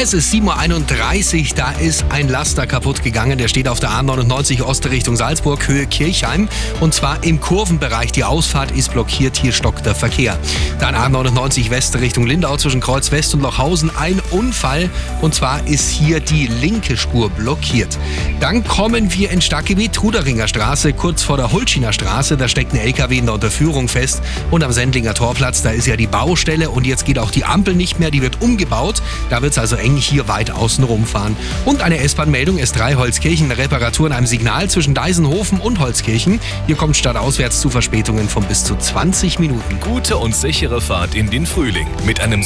Es ist 7.31 Uhr, da ist ein Laster kaputt gegangen. Der steht auf der A99 Ost Richtung Salzburg, Höhe Kirchheim. Und zwar im Kurvenbereich. Die Ausfahrt ist blockiert, hier stockt der Verkehr. Dann A99 West Richtung Lindau zwischen Kreuz West und Lochhausen. Ein Unfall. Und zwar ist hier die linke Spur blockiert. Dann kommen wir ins Stadtgebiet, Truderinger Straße, kurz vor der Hulschiner Straße. Da steckt ein LKW in der Unterführung fest. Und am Sendlinger Torplatz, da ist ja die Baustelle. Und jetzt geht auch die Ampel nicht mehr, die wird umgebaut. Da wird es also eng hier weit außen rumfahren. Und eine S-Bahn-Meldung S3 Holzkirchen, Reparatur in einem Signal zwischen Deisenhofen und Holzkirchen. Hier kommt stadtauswärts zu Verspätungen von bis zu 20 Minuten. Gute und sichere Fahrt in den Frühling mit einem